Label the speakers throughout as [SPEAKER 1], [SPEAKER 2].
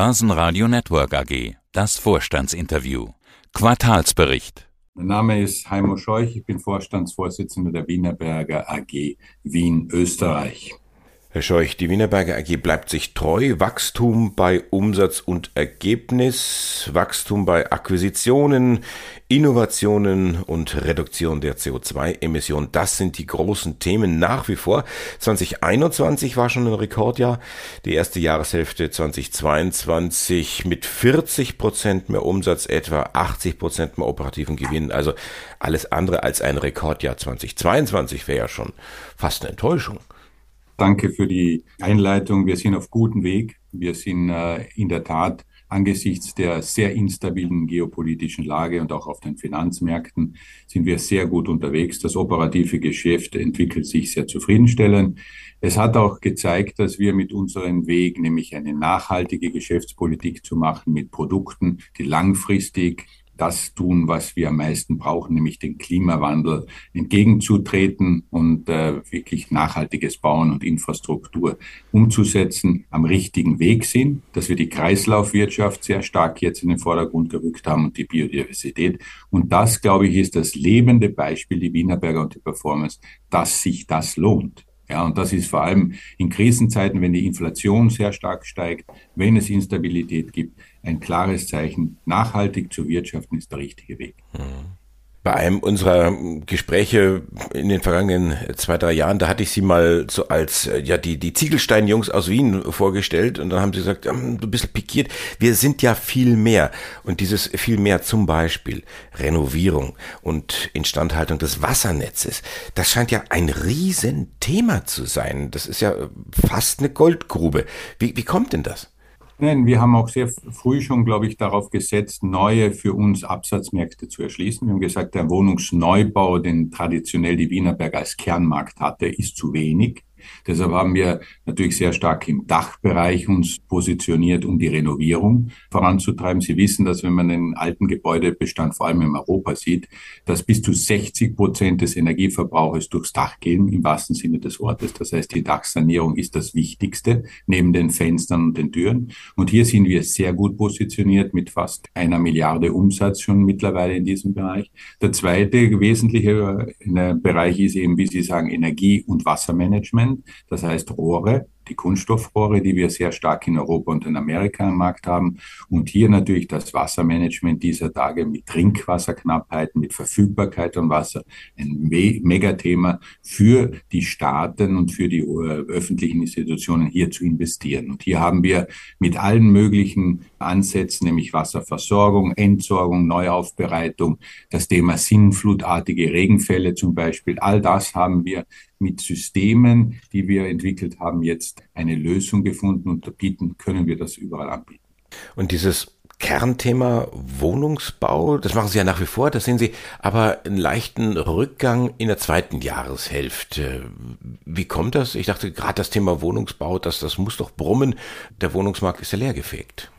[SPEAKER 1] Börsenradio Network AG. Das Vorstandsinterview. Quartalsbericht.
[SPEAKER 2] Mein Name ist Heimo Scheuch. Ich bin Vorstandsvorsitzender der Wienerberger AG Wien, Österreich.
[SPEAKER 3] Herr Scheuch, die Wienerberger AG bleibt sich treu. Wachstum bei Umsatz und Ergebnis, Wachstum bei Akquisitionen, Innovationen und Reduktion der CO2-Emissionen. Das sind die großen Themen nach wie vor. 2021 war schon ein Rekordjahr. Die erste Jahreshälfte 2022 mit 40 Prozent mehr Umsatz, etwa 80 Prozent mehr operativen Gewinn. Also alles andere als ein Rekordjahr 2022 wäre ja schon fast eine Enttäuschung.
[SPEAKER 2] Danke für die Einleitung. Wir sind auf gutem Weg. Wir sind äh, in der Tat angesichts der sehr instabilen geopolitischen Lage und auch auf den Finanzmärkten sind wir sehr gut unterwegs. Das operative Geschäft entwickelt sich sehr zufriedenstellend. Es hat auch gezeigt, dass wir mit unserem Weg, nämlich eine nachhaltige Geschäftspolitik zu machen mit Produkten, die langfristig das tun, was wir am meisten brauchen, nämlich den Klimawandel entgegenzutreten und äh, wirklich nachhaltiges Bauen und Infrastruktur umzusetzen, am richtigen Weg sind, dass wir die Kreislaufwirtschaft sehr stark jetzt in den Vordergrund gerückt haben und die Biodiversität. Und das, glaube ich, ist das lebende Beispiel, die Wienerberger und die Performance, dass sich das lohnt. Ja, und das ist vor allem in Krisenzeiten, wenn die Inflation sehr stark steigt, wenn es Instabilität gibt, ein klares Zeichen. Nachhaltig zu wirtschaften ist der richtige Weg.
[SPEAKER 3] Mhm. Bei einem unserer Gespräche in den vergangenen zwei, drei Jahren, da hatte ich sie mal so als, ja, die, die Ziegelstein-Jungs aus Wien vorgestellt und dann haben sie gesagt, ähm, du bist pikiert, wir sind ja viel mehr. Und dieses viel mehr zum Beispiel Renovierung und Instandhaltung des Wassernetzes, das scheint ja ein Riesenthema zu sein. Das ist ja fast eine Goldgrube. Wie, wie kommt denn das?
[SPEAKER 2] Nein, wir haben auch sehr früh schon, glaube ich, darauf gesetzt, neue für uns Absatzmärkte zu erschließen. Wir haben gesagt, der Wohnungsneubau, den traditionell die Wienerberg als Kernmarkt hatte, ist zu wenig. Deshalb haben wir natürlich sehr stark im Dachbereich uns positioniert, um die Renovierung voranzutreiben. Sie wissen, dass wenn man den alten Gebäudebestand vor allem in Europa sieht, dass bis zu 60 Prozent des Energieverbrauches durchs Dach gehen, im wahrsten Sinne des Wortes. Das heißt, die Dachsanierung ist das Wichtigste neben den Fenstern und den Türen. Und hier sind wir sehr gut positioniert mit fast einer Milliarde Umsatz schon mittlerweile in diesem Bereich. Der zweite wesentliche äh, Bereich ist eben, wie Sie sagen, Energie- und Wassermanagement. Das heißt Rohre, die Kunststoffrohre, die wir sehr stark in Europa und in Amerika am Markt haben. Und hier natürlich das Wassermanagement dieser Tage mit Trinkwasserknappheit, mit Verfügbarkeit von Wasser, ein Megathema für die Staaten und für die äh, öffentlichen Institutionen hier zu investieren. Und hier haben wir mit allen möglichen Ansätzen, nämlich Wasserversorgung, Entsorgung, Neuaufbereitung, das Thema sinnflutartige Regenfälle zum Beispiel, all das haben wir mit Systemen, die wir entwickelt haben, jetzt eine Lösung gefunden und bieten, können wir das überall anbieten.
[SPEAKER 3] Und dieses Kernthema Wohnungsbau, das machen Sie ja nach wie vor, das sehen Sie aber einen leichten Rückgang in der zweiten Jahreshälfte. Wie kommt das? Ich dachte gerade das Thema Wohnungsbau, das, das muss doch brummen. Der Wohnungsmarkt ist ja leergefegt.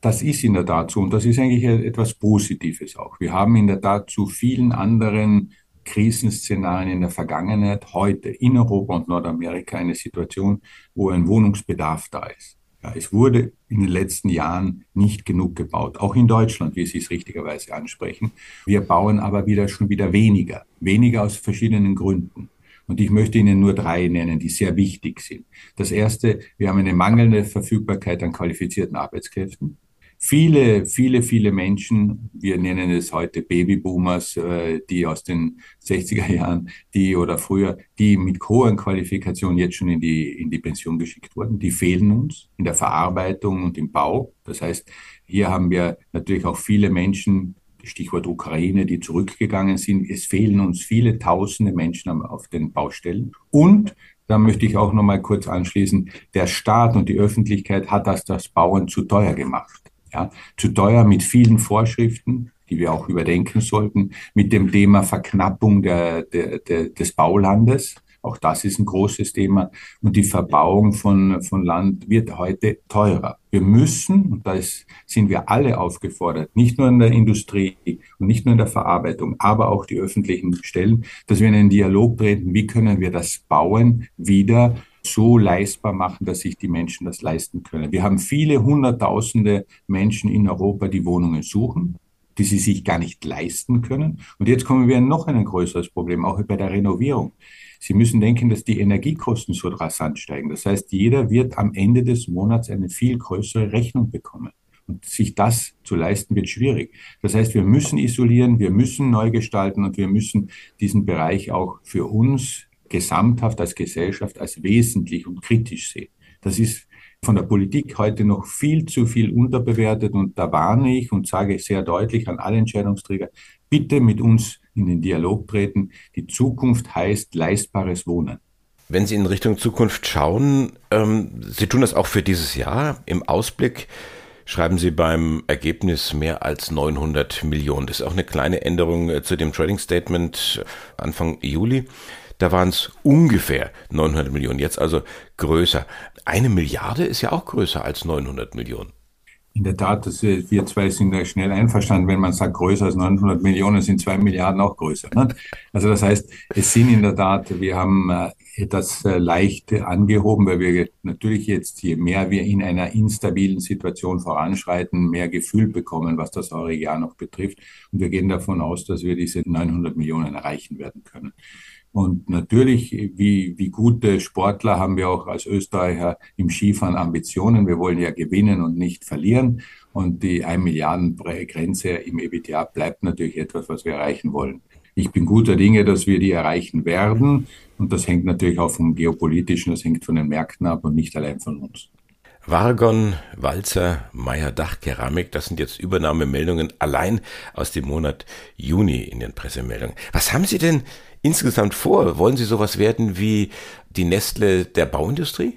[SPEAKER 2] Das ist in der Tat so und das ist eigentlich etwas Positives auch. Wir haben in der Tat zu vielen anderen Krisenszenarien in der Vergangenheit, heute in Europa und Nordamerika eine Situation, wo ein Wohnungsbedarf da ist. Ja, es wurde in den letzten Jahren nicht genug gebaut, auch in Deutschland, wie Sie es richtigerweise ansprechen. Wir bauen aber wieder schon wieder weniger, weniger aus verschiedenen Gründen. Und ich möchte Ihnen nur drei nennen, die sehr wichtig sind. Das erste, wir haben eine mangelnde Verfügbarkeit an qualifizierten Arbeitskräften. Viele, viele, viele Menschen, wir nennen es heute Babyboomers, äh, die aus den 60er Jahren, die oder früher, die mit hohen Qualifikationen jetzt schon in die, in die Pension geschickt wurden, die fehlen uns in der Verarbeitung und im Bau. Das heißt, hier haben wir natürlich auch viele Menschen, Stichwort Ukraine, die zurückgegangen sind. Es fehlen uns viele tausende Menschen auf den Baustellen. Und da möchte ich auch noch mal kurz anschließen. Der Staat und die Öffentlichkeit hat das, das Bauen zu teuer gemacht. Ja, zu teuer mit vielen Vorschriften, die wir auch überdenken sollten, mit dem Thema Verknappung der, der, der, des Baulandes. Auch das ist ein großes Thema. Und die Verbauung von, von Land wird heute teurer. Wir müssen, und da sind wir alle aufgefordert, nicht nur in der Industrie und nicht nur in der Verarbeitung, aber auch die öffentlichen Stellen, dass wir in einen Dialog treten, wie können wir das Bauen wieder so leistbar machen, dass sich die Menschen das leisten können. Wir haben viele Hunderttausende Menschen in Europa, die Wohnungen suchen, die sie sich gar nicht leisten können. Und jetzt kommen wir noch ein größeres Problem, auch bei der Renovierung. Sie müssen denken, dass die Energiekosten so rasant steigen. Das heißt, jeder wird am Ende des Monats eine viel größere Rechnung bekommen. Und sich das zu leisten wird schwierig. Das heißt, wir müssen isolieren, wir müssen neu gestalten und wir müssen diesen Bereich auch für uns gesamthaft als Gesellschaft als wesentlich und kritisch sehen. Das ist von der Politik heute noch viel zu viel unterbewertet und da warne ich und sage sehr deutlich an alle Entscheidungsträger, bitte mit uns in den Dialog treten. Die Zukunft heißt leistbares Wohnen.
[SPEAKER 3] Wenn Sie in Richtung Zukunft schauen, ähm, Sie tun das auch für dieses Jahr im Ausblick schreiben Sie beim Ergebnis mehr als 900 Millionen. Das ist auch eine kleine Änderung äh, zu dem Trading Statement Anfang Juli. Da waren es ungefähr 900 Millionen, jetzt also größer. Eine Milliarde ist ja auch größer als 900 Millionen.
[SPEAKER 2] In der Tat, das, wir zwei sind da schnell einverstanden, wenn man sagt, größer als 900 Millionen sind zwei Milliarden auch größer. Ne? Also das heißt, es sind in der Tat, wir haben äh, das äh, leicht angehoben, weil wir natürlich jetzt, je mehr wir in einer instabilen Situation voranschreiten, mehr Gefühl bekommen, was das heurige Jahr noch betrifft. Und wir gehen davon aus, dass wir diese 900 Millionen erreichen werden können. Und natürlich, wie, wie gute Sportler haben wir auch als Österreicher im Skifahren Ambitionen. Wir wollen ja gewinnen und nicht verlieren. Und die 1 Milliarden Grenze im EBITDA bleibt natürlich etwas, was wir erreichen wollen. Ich bin guter Dinge, dass wir die erreichen werden. Und das hängt natürlich auch vom Geopolitischen, das hängt von den Märkten ab und nicht allein von uns.
[SPEAKER 3] Vargon, Walzer, Meier Dach, Keramik, das sind jetzt Übernahmemeldungen allein aus dem Monat Juni in den Pressemeldungen. Was haben Sie denn insgesamt vor? Wollen Sie sowas werden wie die Nestle der Bauindustrie?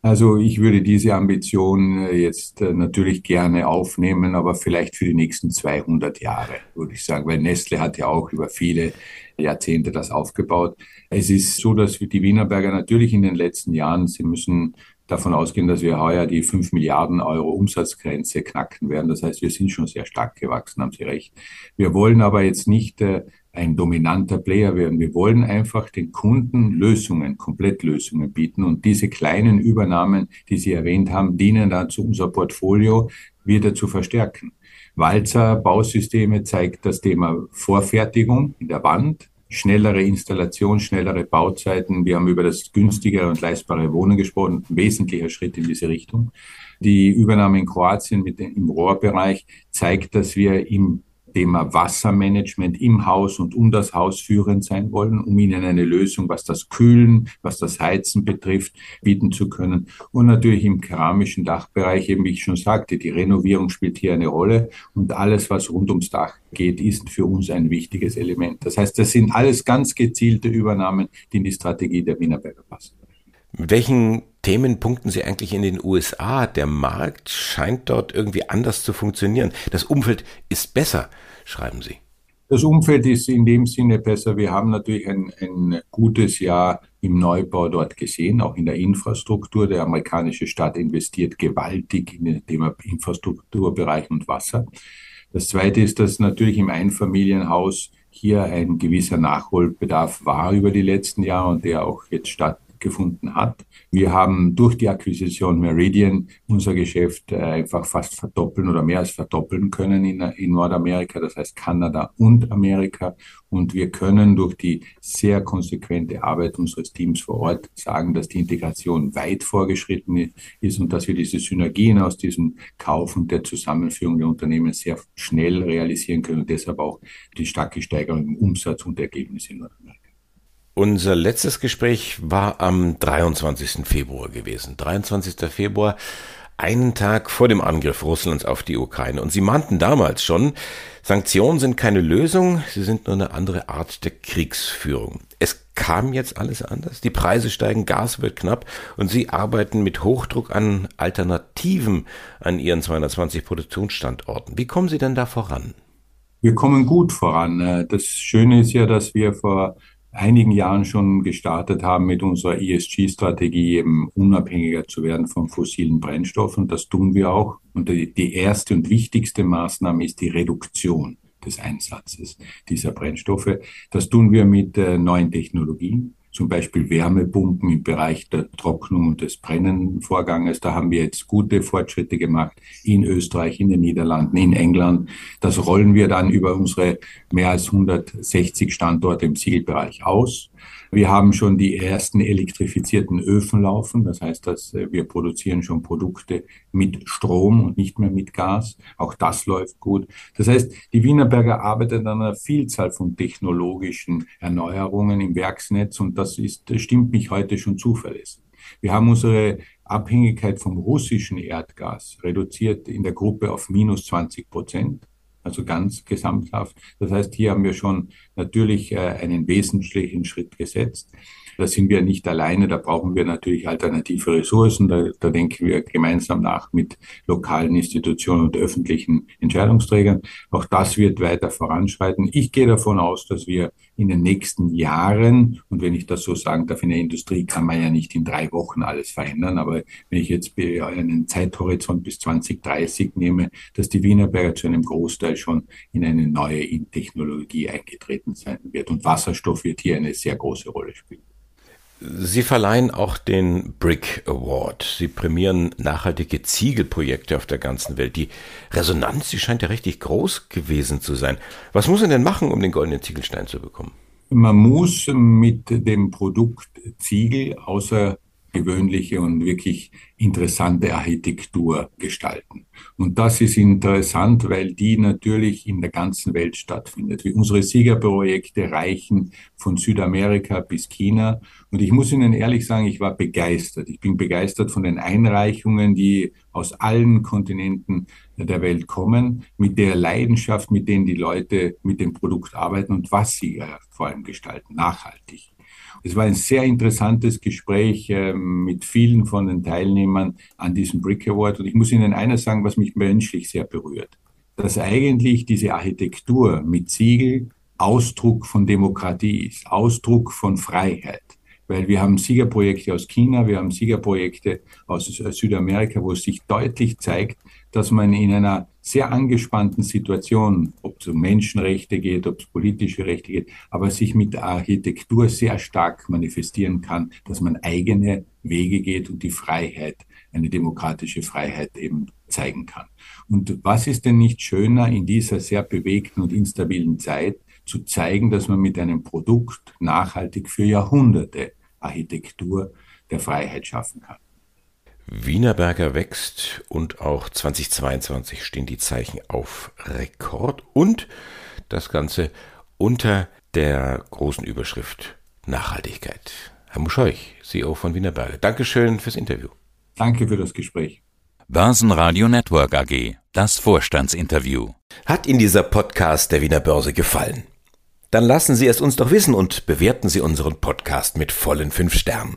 [SPEAKER 2] Also ich würde diese Ambition äh, jetzt äh, natürlich gerne aufnehmen, aber vielleicht für die nächsten 200 Jahre, würde ich sagen, weil Nestle hat ja auch über viele Jahrzehnte das aufgebaut. Es ist so, dass die Wienerberger natürlich in den letzten Jahren, sie müssen davon ausgehen, dass wir heuer die 5 Milliarden Euro Umsatzgrenze knacken werden. Das heißt, wir sind schon sehr stark gewachsen, haben Sie recht. Wir wollen aber jetzt nicht äh, ein dominanter Player werden. Wir wollen einfach den Kunden Lösungen, Komplettlösungen bieten. Und diese kleinen Übernahmen, die Sie erwähnt haben, dienen dazu, unser Portfolio wieder zu verstärken. Walzer Bausysteme zeigt das Thema Vorfertigung in der Wand, schnellere Installation, schnellere Bauzeiten. Wir haben über das günstigere und leistbare Wohnen gesprochen, wesentlicher Schritt in diese Richtung. Die Übernahme in Kroatien mit dem, im Rohrbereich zeigt, dass wir im Thema Wassermanagement im Haus und um das Haus führend sein wollen, um ihnen eine Lösung, was das Kühlen, was das Heizen betrifft, bieten zu können. Und natürlich im keramischen Dachbereich, eben wie ich schon sagte, die Renovierung spielt hier eine Rolle und alles, was rund ums Dach geht, ist für uns ein wichtiges Element. Das heißt, das sind alles ganz gezielte Übernahmen, die in die Strategie der Wienerberger passen.
[SPEAKER 3] Mit welchen Themen punkten Sie eigentlich in den USA? Der Markt scheint dort irgendwie anders zu funktionieren. Das Umfeld ist besser, schreiben Sie.
[SPEAKER 2] Das Umfeld ist in dem Sinne besser. Wir haben natürlich ein, ein gutes Jahr im Neubau dort gesehen, auch in der Infrastruktur. Der amerikanische Staat investiert gewaltig in den Thema Infrastrukturbereich und Wasser. Das Zweite ist, dass natürlich im Einfamilienhaus hier ein gewisser Nachholbedarf war über die letzten Jahre und der auch jetzt statt gefunden hat. Wir haben durch die Akquisition Meridian unser Geschäft äh, einfach fast verdoppeln oder mehr als verdoppeln können in, in Nordamerika, das heißt Kanada und Amerika. Und wir können durch die sehr konsequente Arbeit unseres Teams vor Ort sagen, dass die Integration weit vorgeschritten ist und dass wir diese Synergien aus diesem Kauf und der Zusammenführung der Unternehmen sehr schnell realisieren können und deshalb auch die starke Steigerung im Umsatz und Ergebnis in Nordamerika.
[SPEAKER 3] Unser letztes Gespräch war am 23. Februar gewesen. 23. Februar, einen Tag vor dem Angriff Russlands auf die Ukraine. Und Sie mahnten damals schon, Sanktionen sind keine Lösung, sie sind nur eine andere Art der Kriegsführung. Es kam jetzt alles anders. Die Preise steigen, Gas wird knapp und Sie arbeiten mit Hochdruck an Alternativen an Ihren 220 Produktionsstandorten. Wie kommen Sie denn da voran?
[SPEAKER 2] Wir kommen gut voran. Das Schöne ist ja, dass wir vor einigen Jahren schon gestartet haben mit unserer ESG-Strategie, eben unabhängiger zu werden von fossilen Brennstoffen. Das tun wir auch. Und die erste und wichtigste Maßnahme ist die Reduktion des Einsatzes dieser Brennstoffe. Das tun wir mit äh, neuen Technologien. Zum Beispiel Wärmepumpen im Bereich der Trocknung und des Brennenvorganges. Da haben wir jetzt gute Fortschritte gemacht in Österreich, in den Niederlanden, in England. Das rollen wir dann über unsere mehr als 160 Standorte im Zielbereich aus. Wir haben schon die ersten elektrifizierten Öfen laufen. Das heißt, dass äh, wir produzieren schon Produkte mit Strom und nicht mehr mit Gas. Auch das läuft gut. Das heißt, die Wienerberger arbeitet an einer Vielzahl von technologischen Erneuerungen im Werksnetz und das ist, stimmt mich heute schon zuverlässig. Wir haben unsere Abhängigkeit vom russischen Erdgas reduziert in der Gruppe auf minus 20 Prozent also ganz gesamthaft. Das heißt, hier haben wir schon natürlich äh, einen wesentlichen Schritt gesetzt. Da sind wir nicht alleine, da brauchen wir natürlich alternative Ressourcen. Da, da denken wir gemeinsam nach mit lokalen Institutionen und öffentlichen Entscheidungsträgern. Auch das wird weiter voranschreiten. Ich gehe davon aus, dass wir in den nächsten Jahren, und wenn ich das so sagen darf, in der Industrie kann man ja nicht in drei Wochen alles verändern, aber wenn ich jetzt einen Zeithorizont bis 2030 nehme, dass die Wienerberger zu einem Großteil schon in eine neue Technologie eingetreten sein wird. Und Wasserstoff wird hier eine sehr große Rolle spielen.
[SPEAKER 3] Sie verleihen auch den Brick Award. Sie prämieren nachhaltige Ziegelprojekte auf der ganzen Welt. Die Resonanz, die scheint ja richtig groß gewesen zu sein. Was muss man denn machen, um den goldenen Ziegelstein zu bekommen?
[SPEAKER 2] Man muss mit dem Produkt Ziegel außer gewöhnliche und wirklich interessante Architektur gestalten. Und das ist interessant, weil die natürlich in der ganzen Welt stattfindet. Wie unsere Siegerprojekte reichen von Südamerika bis China. Und ich muss Ihnen ehrlich sagen, ich war begeistert. Ich bin begeistert von den Einreichungen, die aus allen Kontinenten der Welt kommen, mit der Leidenschaft, mit denen die Leute mit dem Produkt arbeiten und was sie vor allem gestalten, nachhaltig. Es war ein sehr interessantes Gespräch äh, mit vielen von den Teilnehmern an diesem Brick Award. Und ich muss Ihnen eines sagen, was mich menschlich sehr berührt. Dass eigentlich diese Architektur mit Ziegel Ausdruck von Demokratie ist, Ausdruck von Freiheit. Weil wir haben Siegerprojekte aus China, wir haben Siegerprojekte aus Südamerika, wo es sich deutlich zeigt, dass man in einer sehr angespannten Situation, ob es um Menschenrechte geht, ob es politische Rechte geht, aber sich mit Architektur sehr stark manifestieren kann, dass man eigene Wege geht und die Freiheit, eine demokratische Freiheit eben zeigen kann. Und was ist denn nicht schöner in dieser sehr bewegten und instabilen Zeit, zu zeigen, dass man mit einem Produkt nachhaltig für Jahrhunderte Architektur der Freiheit schaffen kann.
[SPEAKER 3] Wienerberger wächst und auch 2022 stehen die Zeichen auf Rekord und das Ganze unter der großen Überschrift Nachhaltigkeit. Herr Muscheuch, CEO von Wienerberger, Dankeschön fürs Interview.
[SPEAKER 2] Danke für das Gespräch.
[SPEAKER 1] Börsenradio Network AG, das Vorstandsinterview.
[SPEAKER 3] Hat Ihnen dieser Podcast der Wiener Börse gefallen? Dann lassen Sie es uns doch wissen und bewerten Sie unseren Podcast mit vollen fünf Sternen.